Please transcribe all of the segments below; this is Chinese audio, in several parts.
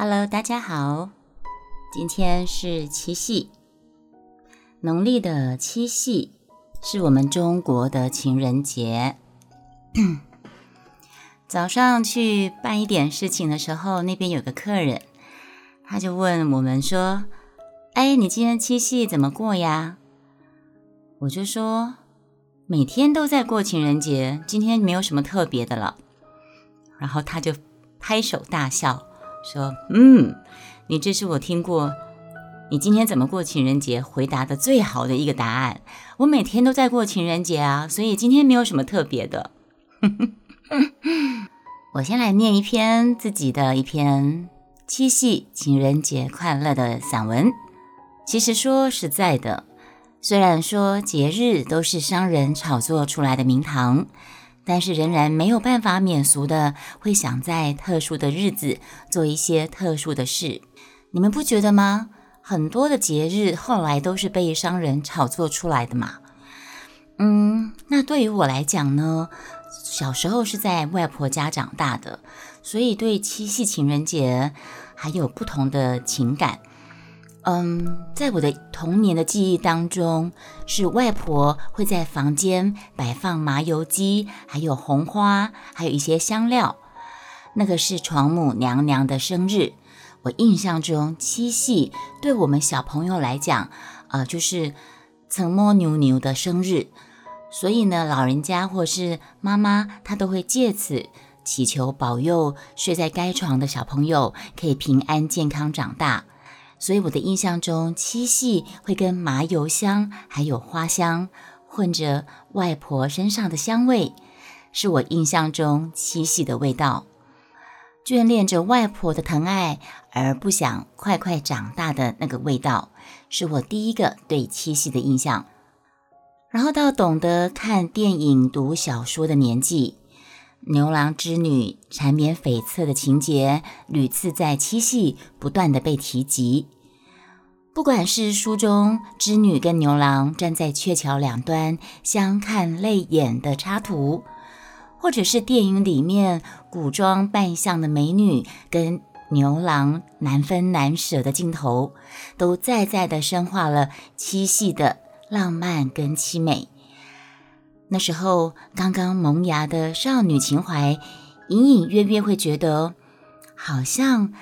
Hello，大家好，今天是七夕，农历的七夕是我们中国的情人节。早上去办一点事情的时候，那边有个客人，他就问我们说：“哎，你今天七夕怎么过呀？”我就说：“每天都在过情人节，今天没有什么特别的了。”然后他就拍手大笑。说，嗯，你这是我听过你今天怎么过情人节回答的最好的一个答案。我每天都在过情人节啊，所以今天没有什么特别的。我先来念一篇自己的一篇七夕情人节快乐的散文。其实说实在的，虽然说节日都是商人炒作出来的名堂。但是仍然没有办法免俗的，会想在特殊的日子做一些特殊的事，你们不觉得吗？很多的节日后来都是被商人炒作出来的嘛。嗯，那对于我来讲呢，小时候是在外婆家长大的，所以对七夕情人节还有不同的情感。嗯，在我的童年的记忆当中，是外婆会在房间摆放麻油鸡，还有红花，还有一些香料。那个是床母娘娘的生日。我印象中，七夕对我们小朋友来讲，呃，就是曾摸牛牛的生日。所以呢，老人家或是妈妈，她都会借此祈求保佑睡在该床的小朋友可以平安健康长大。所以我的印象中，七夕会跟麻油香还有花香混着外婆身上的香味，是我印象中七夕的味道。眷恋着外婆的疼爱而不想快快长大的那个味道，是我第一个对七夕的印象。然后到懂得看电影、读小说的年纪。牛郎织女缠绵悱恻的情节屡次在七夕不断的被提及，不管是书中织女跟牛郎站在鹊桥两端相看泪眼的插图，或者是电影里面古装扮相的美女跟牛郎难分难舍的镜头，都再再的深化了七夕的浪漫跟凄美。那时候刚刚萌芽的少女情怀，隐隐约约会觉得，好像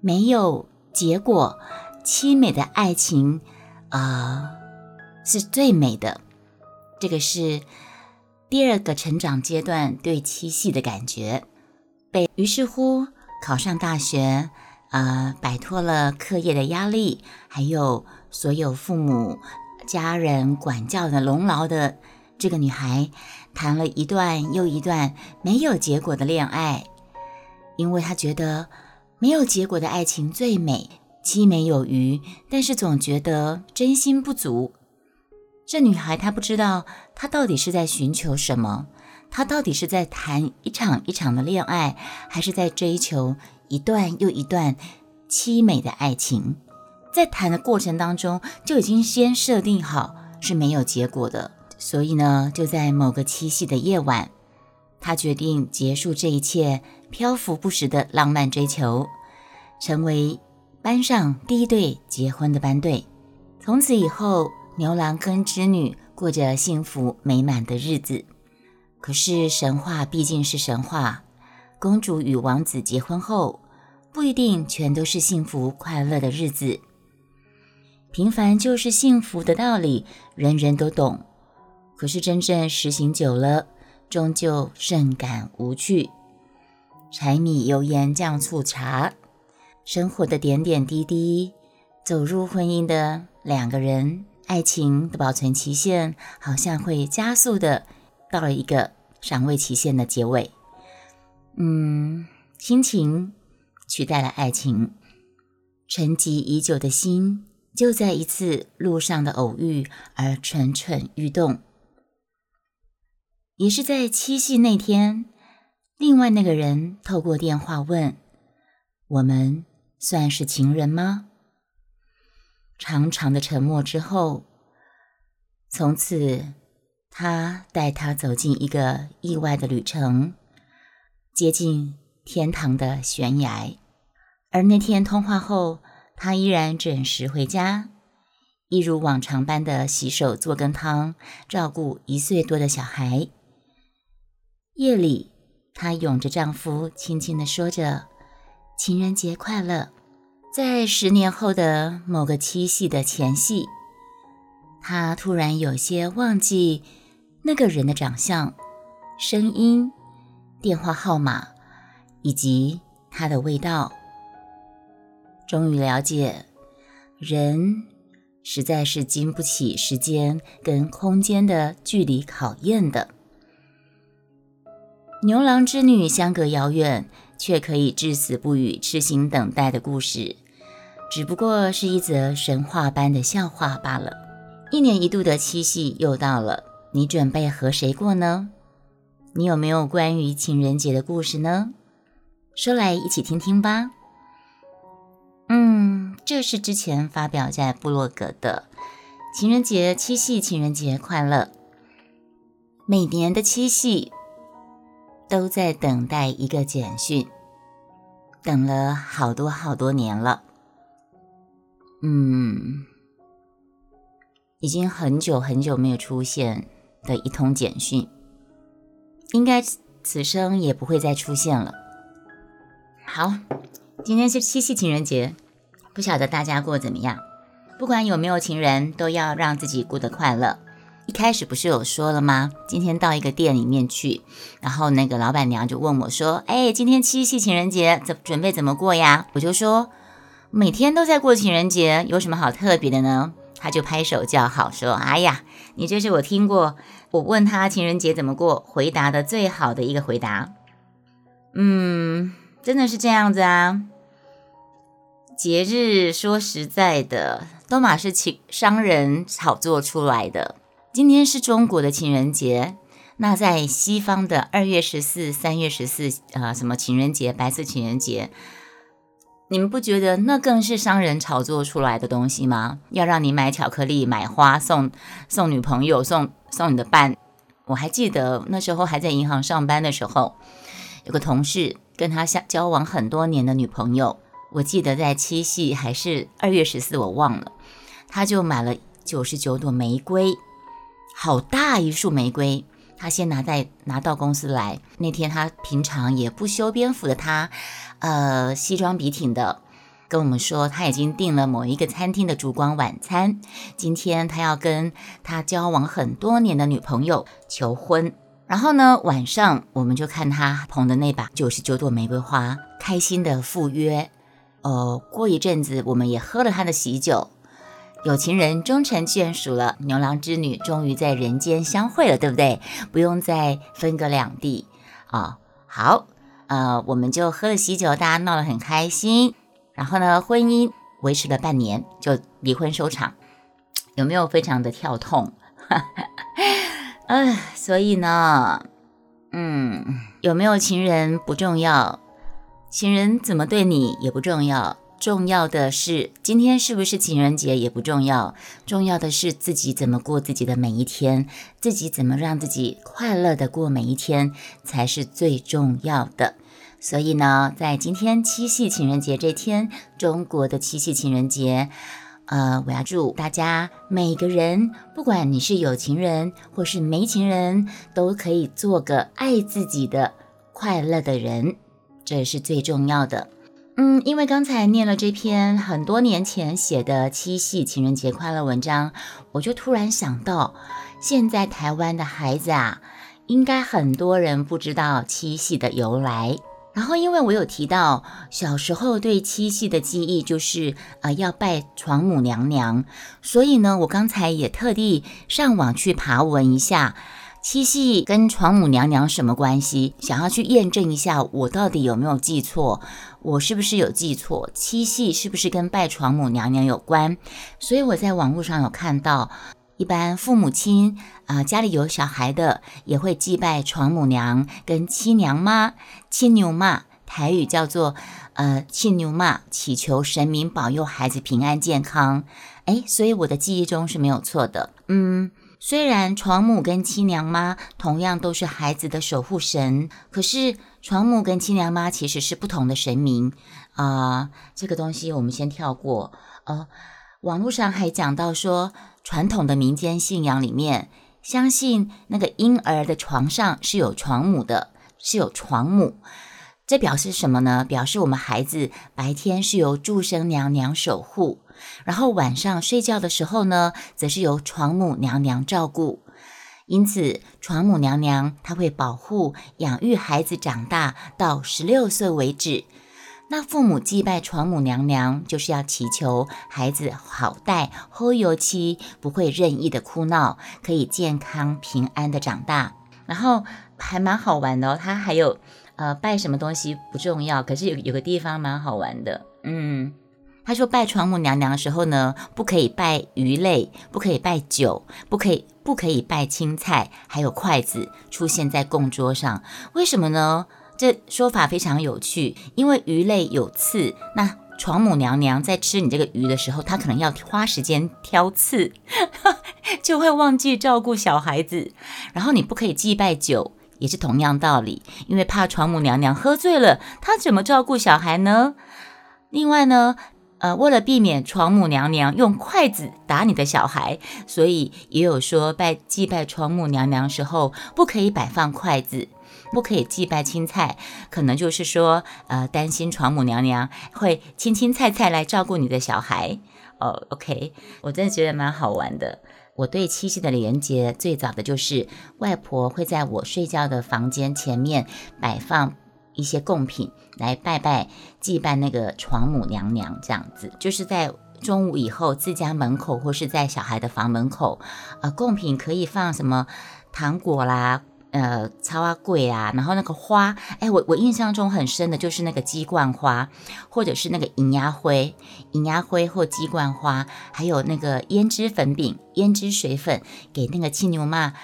没有结果，凄美的爱情，啊，是最美的。这个是第二个成长阶段对七夕的感觉。被于是乎考上大学，啊，摆脱了课业的压力，还有所有父母家人管教的笼牢的。这个女孩谈了一段又一段没有结果的恋爱，因为她觉得没有结果的爱情最美，凄美有余，但是总觉得真心不足。这女孩她不知道她到底是在寻求什么，她到底是在谈一场一场的恋爱，还是在追求一段又一段凄美的爱情？在谈的过程当中就已经先设定好是没有结果的。所以呢，就在某个七夕的夜晚，他决定结束这一切漂浮不实的浪漫追求，成为班上第一对结婚的班队。从此以后，牛郎跟织女过着幸福美满的日子。可是神话毕竟是神话，公主与王子结婚后，不一定全都是幸福快乐的日子。平凡就是幸福的道理，人人都懂。可是真正实行久了，终究甚感无趣。柴米油盐酱醋茶，生活的点点滴滴，走入婚姻的两个人，爱情的保存期限好像会加速的到了一个尚未期限的结尾。嗯，亲情取代了爱情，沉寂已久的心就在一次路上的偶遇而蠢蠢欲动。也是在七夕那天，另外那个人透过电话问：“我们算是情人吗？”长长的沉默之后，从此他带他走进一个意外的旅程，接近天堂的悬崖，而那天通话后，他依然准时回家，一如往常般的洗手做羹汤，照顾一岁多的小孩。夜里，她拥着丈夫，轻轻地说着：“情人节快乐。”在十年后的某个七夕的前夕，他突然有些忘记那个人的长相、声音、电话号码以及他的味道。终于了解，人实在是经不起时间跟空间的距离考验的。牛郎织女相隔遥远，却可以至死不渝、痴心等待的故事，只不过是一则神话般的笑话罢了。一年一度的七夕又到了，你准备和谁过呢？你有没有关于情人节的故事呢？说来一起听听吧。嗯，这是之前发表在部落格的情人节，七夕情人节快乐。每年的七夕都在等待一个简讯，等了好多好多年了。嗯，已经很久很久没有出现的一通简讯，应该此生也不会再出现了。好。今天是七夕情人节，不晓得大家过得怎么样？不管有没有情人，都要让自己过得快乐。一开始不是有说了吗？今天到一个店里面去，然后那个老板娘就问我说：“哎，今天七夕情人节怎准备怎么过呀？”我就说：“每天都在过情人节，有什么好特别的呢？”他就拍手叫好，说：“哎呀，你这是我听过我问他情人节怎么过回答的最好的一个回答。”嗯，真的是这样子啊。节日说实在的，都马是情商人炒作出来的。今天是中国的情人节，那在西方的二月十四、三月十四，呃，什么情人节、白色情人节，你们不觉得那更是商人炒作出来的东西吗？要让你买巧克力、买花送送女朋友、送送你的伴。我还记得那时候还在银行上班的时候，有个同事跟他相交往很多年的女朋友。我记得在七夕还是二月十四，我忘了，他就买了九十九朵玫瑰，好大一束玫瑰。他先拿在拿到公司来，那天他平常也不修边幅的他，呃，西装笔挺的，跟我们说他已经订了某一个餐厅的烛光晚餐，今天他要跟他交往很多年的女朋友求婚。然后呢，晚上我们就看他捧的那把九十九朵玫瑰花，开心的赴约。哦，过一阵子，我们也喝了他的喜酒，有情人终成眷属了，牛郎织女终于在人间相会了，对不对？不用再分隔两地啊。好，呃，我们就喝了喜酒，大家闹得很开心。然后呢，婚姻维持了半年，就离婚收场，有没有非常的跳痛？哎，所以呢，嗯，有没有情人不重要。情人怎么对你也不重要，重要的是今天是不是情人节也不重要，重要的是自己怎么过自己的每一天，自己怎么让自己快乐的过每一天才是最重要的。所以呢，在今天七夕情人节这天，中国的七夕情人节，呃，我要祝大家每个人，不管你是有情人或是没情人，都可以做个爱自己的快乐的人。这是最重要的，嗯，因为刚才念了这篇很多年前写的七夕情人节快乐文章，我就突然想到，现在台湾的孩子啊，应该很多人不知道七夕的由来。然后，因为我有提到小时候对七夕的记忆就是呃要拜床母娘娘，所以呢，我刚才也特地上网去爬文一下。七夕跟床母娘娘什么关系？想要去验证一下，我到底有没有记错？我是不是有记错？七夕是不是跟拜床母娘娘有关？所以我在网络上有看到，一般父母亲啊，家里有小孩的，也会祭拜床母娘跟七娘妈、七牛妈，台语叫做呃七牛妈，祈求神明保佑孩子平安健康。哎，所以我的记忆中是没有错的。嗯。虽然床母跟七娘妈同样都是孩子的守护神，可是床母跟七娘妈其实是不同的神明啊。这个东西我们先跳过。呃，网络上还讲到说，传统的民间信仰里面，相信那个婴儿的床上是有床母的，是有床母。这表示什么呢？表示我们孩子白天是由祝生娘娘守护。然后晚上睡觉的时候呢，则是由床母娘娘照顾。因此，床母娘娘她会保护、养育孩子长大到十六岁为止。那父母祭拜床母娘娘，就是要祈求孩子好带、后油期不会任意的哭闹，可以健康平安的长大。然后还蛮好玩的哦，他还有呃拜什么东西不重要，可是有有个地方蛮好玩的，嗯。他说拜床母娘娘的时候呢，不可以拜鱼类，不可以拜酒，不可以不可以拜青菜，还有筷子出现在供桌上。为什么呢？这说法非常有趣，因为鱼类有刺，那床母娘娘在吃你这个鱼的时候，她可能要花时间挑刺，就会忘记照顾小孩子。然后你不可以祭拜酒，也是同样道理，因为怕床母娘娘喝醉了，她怎么照顾小孩呢？另外呢？呃，为了避免床母娘娘用筷子打你的小孩，所以也有说拜祭拜床母娘娘时候不可以摆放筷子，不可以祭拜青菜，可能就是说，呃，担心床母娘娘会青青菜菜来照顾你的小孩。哦，OK，我真的觉得蛮好玩的。我对七夕的连接最早的就是外婆会在我睡觉的房间前面摆放。一些贡品来拜拜祭拜那个床母娘娘，这样子就是在中午以后自家门口或是在小孩的房门口，呃，贡品可以放什么糖果啦，呃，插花柜啊，然后那个花，哎，我我印象中很深的就是那个鸡冠花，或者是那个银牙灰、银牙灰或鸡冠花，还有那个胭脂粉饼、胭脂水粉，给那个青牛妈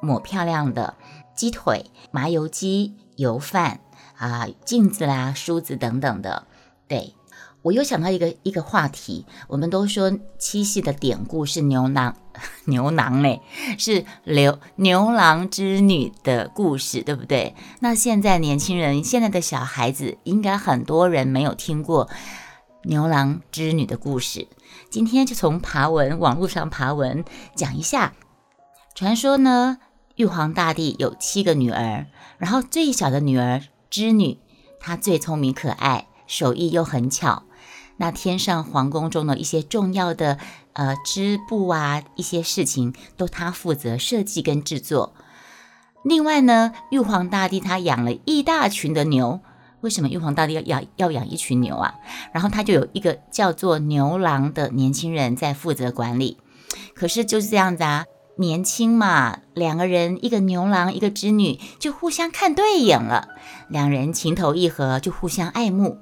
抹漂亮的鸡腿、麻油鸡、油饭。啊，镜子啦、梳子等等的，对我又想到一个一个话题。我们都说七夕的典故是牛郎，牛郎嘞，是牛牛郎织女的故事，对不对？那现在年轻人，现在的小孩子，应该很多人没有听过牛郎织女的故事。今天就从爬文网络上爬文讲一下。传说呢，玉皇大帝有七个女儿，然后最小的女儿。织女，她最聪明可爱，手艺又很巧。那天上皇宫中的一些重要的呃织布啊，一些事情都她负责设计跟制作。另外呢，玉皇大帝他养了一大群的牛。为什么玉皇大帝要养要养一群牛啊？然后他就有一个叫做牛郎的年轻人在负责管理。可是就是这样子啊。年轻嘛，两个人，一个牛郎，一个织女，就互相看对眼了。两人情投意合，就互相爱慕，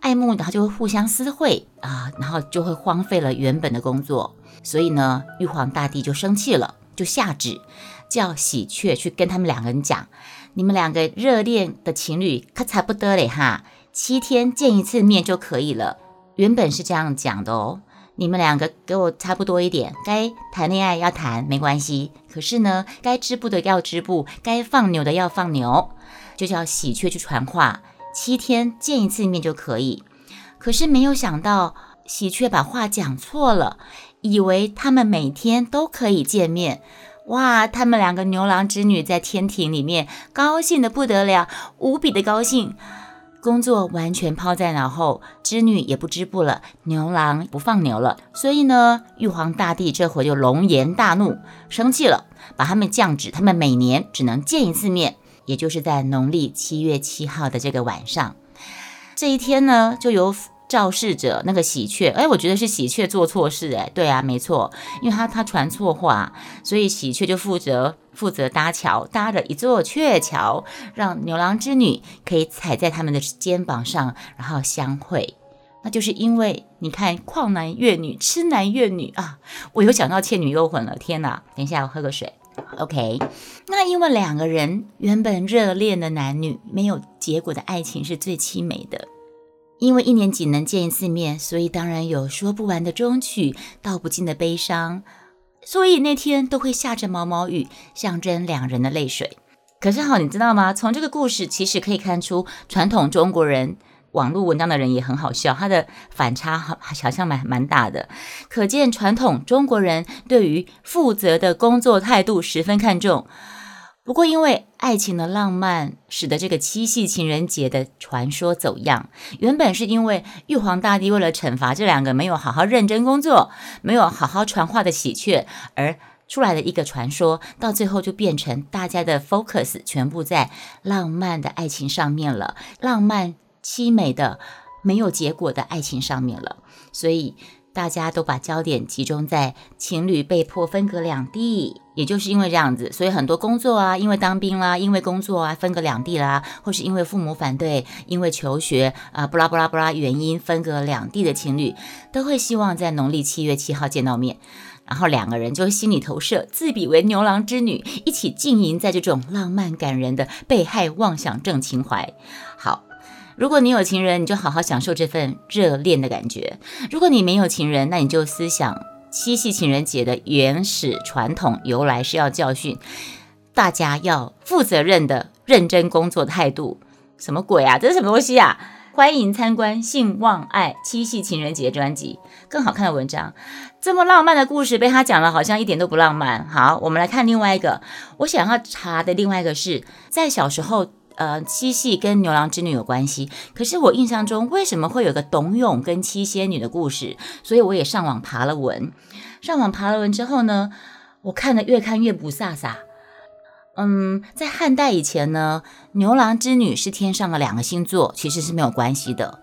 爱慕，然后就会互相私会啊，然后就会荒废了原本的工作。所以呢，玉皇大帝就生气了，就下旨叫喜鹊去跟他们两个人讲：你们两个热恋的情侣可差不多嘞哈，七天见一次面就可以了。原本是这样讲的哦。你们两个给我差不多一点，该谈恋爱要谈没关系。可是呢，该织布的要织布，该放牛的要放牛，就叫喜鹊去传话，七天见一次面就可以。可是没有想到，喜鹊把话讲错了，以为他们每天都可以见面。哇，他们两个牛郎织女在天庭里面高兴的不得了，无比的高兴。工作完全抛在脑后，织女也不织布了，牛郎不放牛了。所以呢，玉皇大帝这回就龙颜大怒，生气了，把他们降旨，他们每年只能见一次面，也就是在农历七月七号的这个晚上。这一天呢，就由。肇事者那个喜鹊，哎，我觉得是喜鹊做错事，哎，对啊，没错，因为他他传错话，所以喜鹊就负责负责搭桥，搭了一座鹊桥，让牛郎织女可以踩在他们的肩膀上，然后相会。那就是因为你看旷男怨女，痴男怨女啊，我又想到倩女幽魂了，天哪！等一下我喝个水，OK。那因为两个人原本热恋的男女，没有结果的爱情是最凄美的。因为一年仅能见一次面，所以当然有说不完的衷曲，道不尽的悲伤。所以那天都会下着毛毛雨，象征两人的泪水。可是好，你知道吗？从这个故事其实可以看出，传统中国人网络文章的人也很好笑，他的反差好好像蛮蛮大的。可见传统中国人对于负责的工作态度十分看重。不过，因为爱情的浪漫，使得这个七夕情人节的传说走样。原本是因为玉皇大帝为了惩罚这两个没有好好认真工作、没有好好传话的喜鹊而出来的一个传说，到最后就变成大家的 focus 全部在浪漫的爱情上面了，浪漫凄美的没有结果的爱情上面了，所以。大家都把焦点集中在情侣被迫分隔两地，也就是因为这样子，所以很多工作啊，因为当兵啦，因为工作啊分隔两地啦，或是因为父母反对，因为求学啊，不拉不拉不拉原因分隔两地的情侣，都会希望在农历七月七号见到面，然后两个人就心里投射，自比为牛郎织女，一起浸淫在这种浪漫感人的被害妄想症情怀。好。如果你有情人，你就好好享受这份热恋的感觉；如果你没有情人，那你就思想七夕情人节的原始传统由来是要教训大家要负责任的认真工作态度。什么鬼啊？这是什么东西啊？欢迎参观《性望爱七夕情人节》专辑，更好看的文章。这么浪漫的故事被他讲了，好像一点都不浪漫。好，我们来看另外一个。我想要查的另外一个是在小时候。呃，七夕跟牛郎织女有关系，可是我印象中为什么会有个董永跟七仙女的故事？所以我也上网爬了文。上网爬了文之后呢，我看了越看越不飒飒。嗯，在汉代以前呢，牛郎织女是天上的两个星座，其实是没有关系的。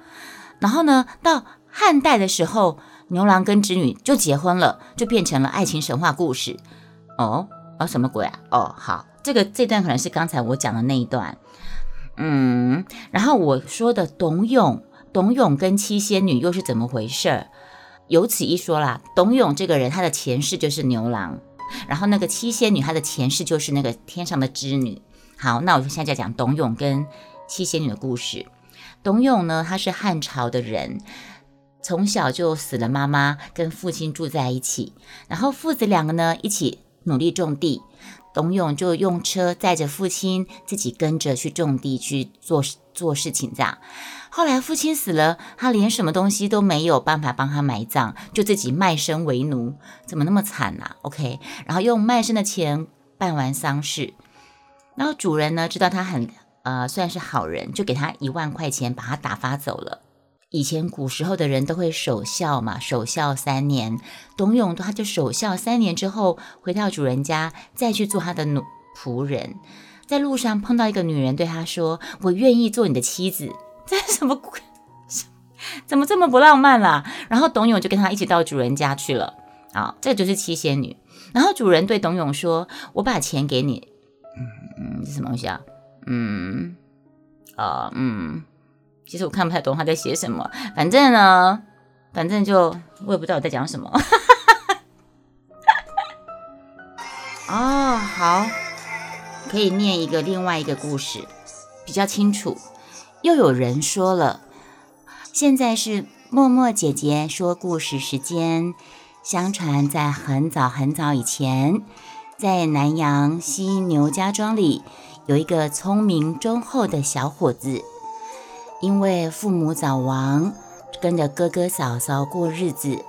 然后呢，到汉代的时候，牛郎跟织女就结婚了，就变成了爱情神话故事。哦，啊，什么鬼啊？哦，好，这个这段可能是刚才我讲的那一段。嗯，然后我说的董永，董永跟七仙女又是怎么回事儿？有此一说啦。董永这个人，他的前世就是牛郎，然后那个七仙女，她的前世就是那个天上的织女。好，那我就现在讲董永跟七仙女的故事。董永呢，他是汉朝的人，从小就死了妈妈，跟父亲住在一起，然后父子两个呢一起努力种地。董永就用车载着父亲，自己跟着去种地去做做事情。这样，后来父亲死了，他连什么东西都没有办法帮他埋葬，就自己卖身为奴。怎么那么惨呐？OK，然后用卖身的钱办完丧事，然后主人呢知道他很呃算是好人，就给他一万块钱，把他打发走了。以前古时候的人都会守孝嘛，守孝三年。董永他就守孝三年之后，回到主人家，再去做他的奴仆人。在路上碰到一个女人，对他说：“我愿意做你的妻子。”这是什么鬼？怎么这么不浪漫啦？然后董永就跟他一起到主人家去了。啊，这就是七仙女。然后主人对董永说：“我把钱给你。”嗯嗯，是什么东西啊？嗯，啊嗯。其实我看不太懂他在写什么，反正呢，反正就我也不知道我在讲什么。哦，好，可以念一个另外一个故事，比较清楚。又有人说了，现在是默默姐姐说故事时间。相传在很早很早以前，在南阳西牛家庄里，有一个聪明忠厚的小伙子。因为父母早亡，跟着哥哥嫂嫂过日子。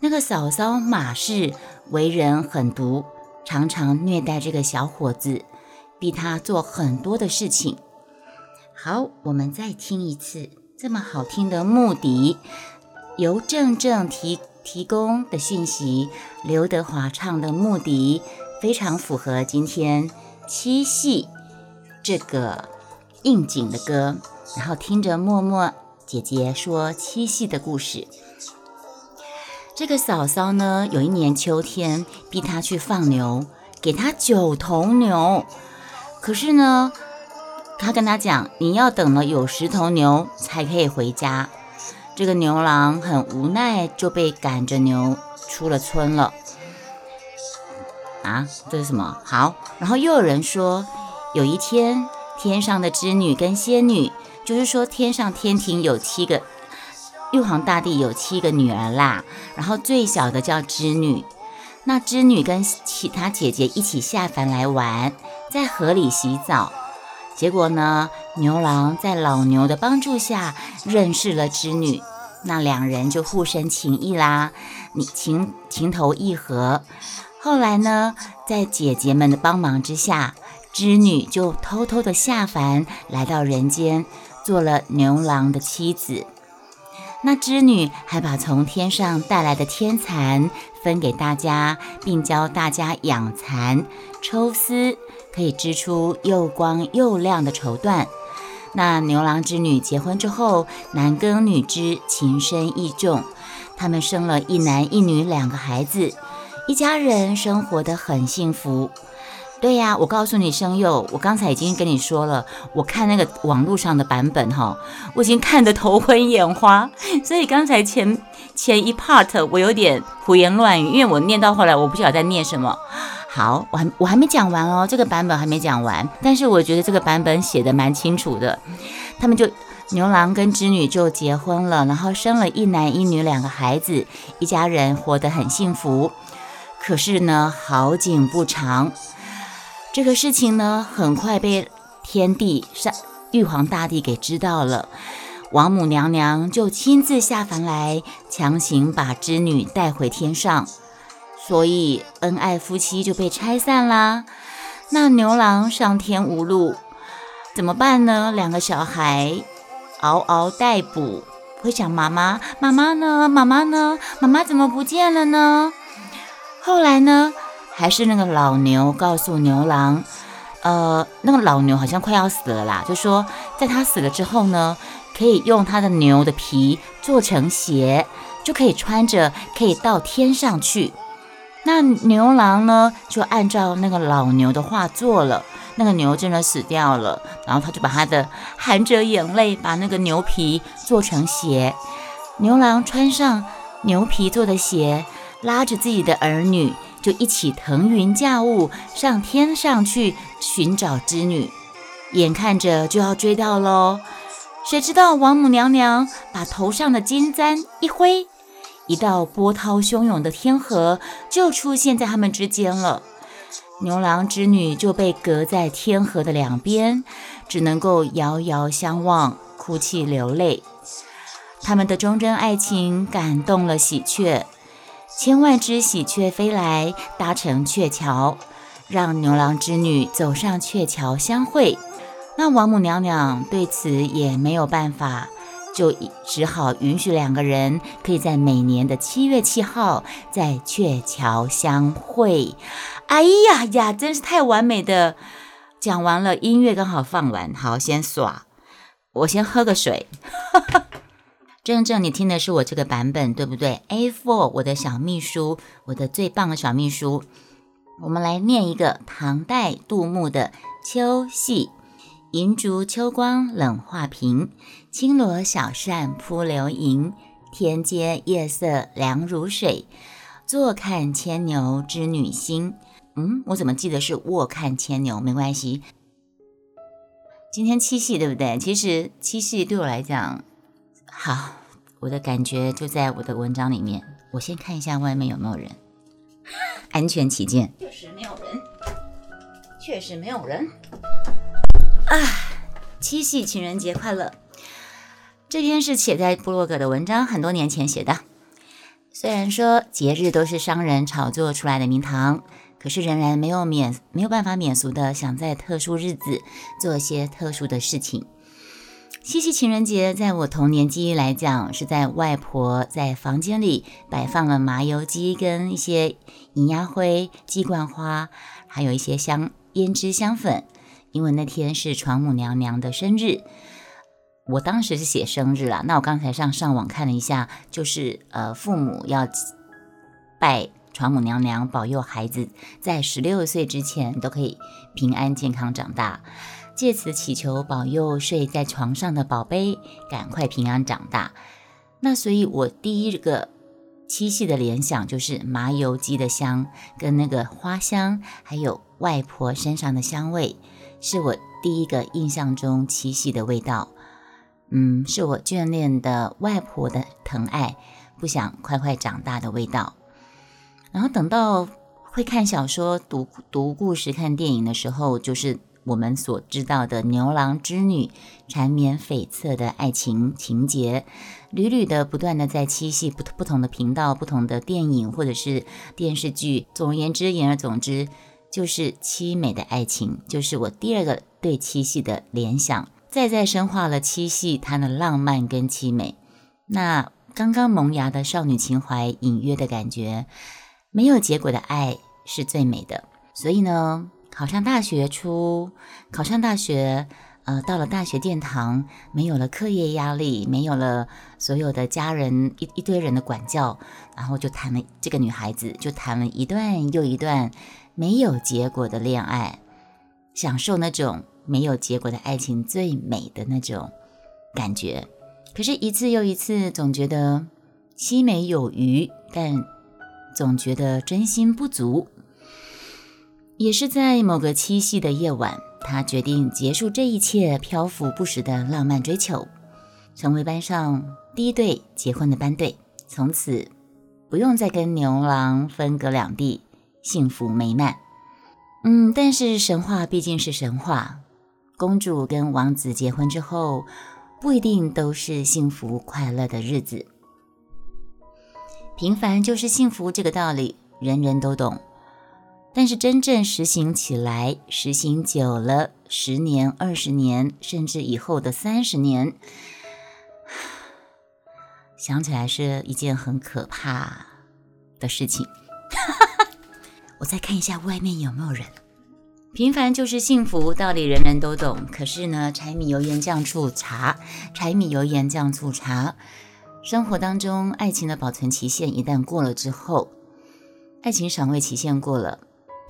那个嫂嫂马氏为人狠毒，常常虐待这个小伙子，逼他做很多的事情。好，我们再听一次这么好听的牧笛，由正正提提供的讯息，刘德华唱的牧笛非常符合今天七夕这个应景的歌。然后听着默默姐姐说七夕的故事。这个嫂嫂呢，有一年秋天逼她去放牛，给她九头牛。可是呢，她跟她讲，你要等了有十头牛才可以回家。这个牛郎很无奈，就被赶着牛出了村了。啊，这是什么？好，然后又有人说，有一天天上的织女跟仙女。就是说，天上天庭有七个，玉皇大帝有七个女儿啦，然后最小的叫织女。那织女跟其他姐姐一起下凡来玩，在河里洗澡。结果呢，牛郎在老牛的帮助下认识了织女，那两人就互生情意啦，你情情投意合。后来呢，在姐姐们的帮忙之下，织女就偷偷的下凡来到人间，做了牛郎的妻子。那织女还把从天上带来的天蚕分给大家，并教大家养蚕、抽丝。可以织出又光又亮的绸缎。那牛郎织女结婚之后，男耕女织，情深意重。他们生了一男一女两个孩子，一家人生活得很幸福。对呀，我告诉你，生佑，我刚才已经跟你说了，我看那个网络上的版本哈，我已经看得头昏眼花，所以刚才前前一 part 我有点胡言乱语，因为我念到后来，我不晓得在念什么。好，我还我还没讲完哦，这个版本还没讲完，但是我觉得这个版本写的蛮清楚的。他们就牛郎跟织女就结婚了，然后生了一男一女两个孩子，一家人活得很幸福。可是呢，好景不长，这个事情呢，很快被天帝上玉皇大帝给知道了，王母娘娘就亲自下凡来，强行把织女带回天上。所以恩爱夫妻就被拆散啦。那牛郎上天无路，怎么办呢？两个小孩嗷嗷待哺，会想妈妈，妈妈呢？妈妈呢？妈妈怎么不见了呢？后来呢？还是那个老牛告诉牛郎，呃，那个老牛好像快要死了啦，就说在他死了之后呢，可以用他的牛的皮做成鞋，就可以穿着，可以到天上去。那牛郎呢，就按照那个老牛的话做了。那个牛真的死掉了，然后他就把他的含着眼泪，把那个牛皮做成鞋。牛郎穿上牛皮做的鞋，拉着自己的儿女，就一起腾云驾雾上天上去寻找织女。眼看着就要追到喽，谁知道王母娘娘把头上的金簪一挥。一道波涛汹涌的天河就出现在他们之间了，牛郎织女就被隔在天河的两边，只能够遥遥相望，哭泣流泪。他们的忠贞爱情感动了喜鹊，千万只喜鹊飞来，搭乘鹊桥，让牛郎织女走上鹊桥相会。那王母娘娘对此也没有办法。就只好允许两个人可以在每年的七月七号在鹊桥相会。哎呀呀，真是太完美的！讲完了，音乐刚好放完，好，先耍。我先喝个水。正正，你听的是我这个版本，对不对？A four，我的小秘书，我的最棒的小秘书。我们来念一个唐代杜牧的《秋夕》。银烛秋光冷画屏，轻罗小扇扑流萤。天阶夜色凉如水，坐看牵牛织女星。嗯，我怎么记得是卧看牵牛？没关系。今天七夕对不对？其实七夕对我来讲，好，我的感觉就在我的文章里面。我先看一下外面有没有人，安全起见。确实没有人，确实没有人。啊，七夕情人节快乐！这篇是写在布洛格的文章，很多年前写的。虽然说节日都是商人炒作出来的名堂，可是仍然没有免没有办法免俗的想在特殊日子做一些特殊的事情。七夕情人节，在我童年记忆来讲，是在外婆在房间里摆放了麻油鸡跟一些银鸭灰、鸡冠花，还有一些香胭脂香粉。因为那天是床母娘娘的生日，我当时是写生日啦。那我刚才上上网看了一下，就是呃，父母要拜床母娘娘，保佑孩子在十六岁之前都可以平安健康长大，借此祈求保佑睡在床上的宝贝赶快平安长大。那所以，我第一个七夕的联想就是麻油鸡的香，跟那个花香，还有外婆身上的香味。是我第一个印象中七夕的味道，嗯，是我眷恋的外婆的疼爱，不想快快长大的味道。然后等到会看小说、读读故事、看电影的时候，就是我们所知道的牛郎织女缠绵悱恻的爱情情节，屡屡的不断的在七夕不不同的频道、不同的电影或者是电视剧。总而言之，言而总之，就是凄美的爱情，就是我第二个对七夕的联想，再再深化了七夕它的浪漫跟凄美。那刚刚萌芽的少女情怀，隐约的感觉，没有结果的爱是最美的。所以呢，考上大学初，考上大学，呃，到了大学殿堂，没有了课业压力，没有了所有的家人一一堆人的管教，然后就谈了这个女孩子，就谈了一段又一段没有结果的恋爱，享受那种没有结果的爱情最美的那种感觉。可是，一次又一次，总觉得凄美有余，但总觉得真心不足。也是在某个七夕的夜晚，他决定结束这一切漂浮不实的浪漫追求，成为班上第一对结婚的班队，从此不用再跟牛郎分隔两地，幸福美满。嗯，但是神话毕竟是神话，公主跟王子结婚之后。不一定都是幸福快乐的日子。平凡就是幸福这个道理，人人都懂。但是真正实行起来，实行久了，十年、二十年，甚至以后的三十年，想起来是一件很可怕的事情。我再看一下外面有没有人。平凡就是幸福，道理人人都懂。可是呢，柴米油盐酱醋茶，柴米油盐酱醋茶，生活当中爱情的保存期限一旦过了之后，爱情赏味期限过了，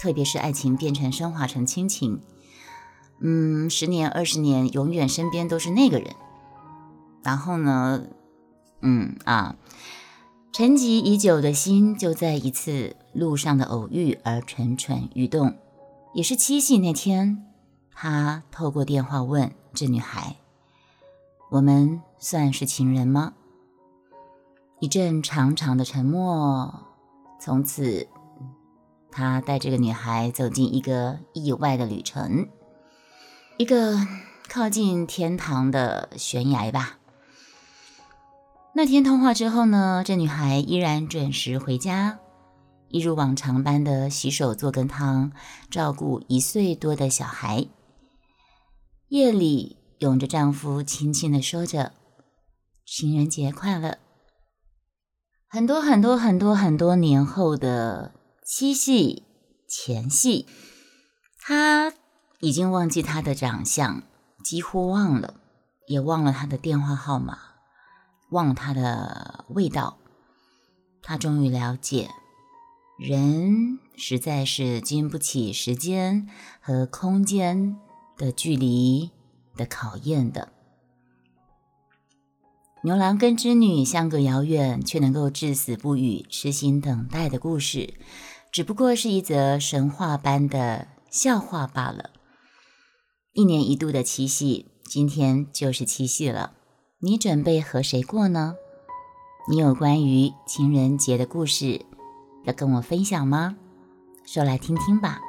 特别是爱情变成升华成亲情，嗯，十年二十年，永远身边都是那个人。然后呢，嗯啊，沉寂已久的心就在一次路上的偶遇而蠢蠢欲动。也是七夕那天，他透过电话问这女孩：“我们算是情人吗？”一阵长长的沉默，从此，他带这个女孩走进一个意外的旅程，一个靠近天堂的悬崖吧。那天通话之后呢，这女孩依然准时回家。一如往常般的洗手做羹汤，照顾一岁多的小孩。夜里拥着丈夫，轻轻的说着：“情人节快乐。”很多很多很多很多年后的七夕前夕，他已经忘记他的长相，几乎忘了，也忘了他的电话号码，忘了他的味道。他终于了解。人实在是经不起时间和空间的距离的考验的。牛郎跟织女相隔遥远，却能够至死不渝、痴心等待的故事，只不过是一则神话般的笑话罢了。一年一度的七夕，今天就是七夕了。你准备和谁过呢？你有关于情人节的故事？要跟我分享吗？说来听听吧。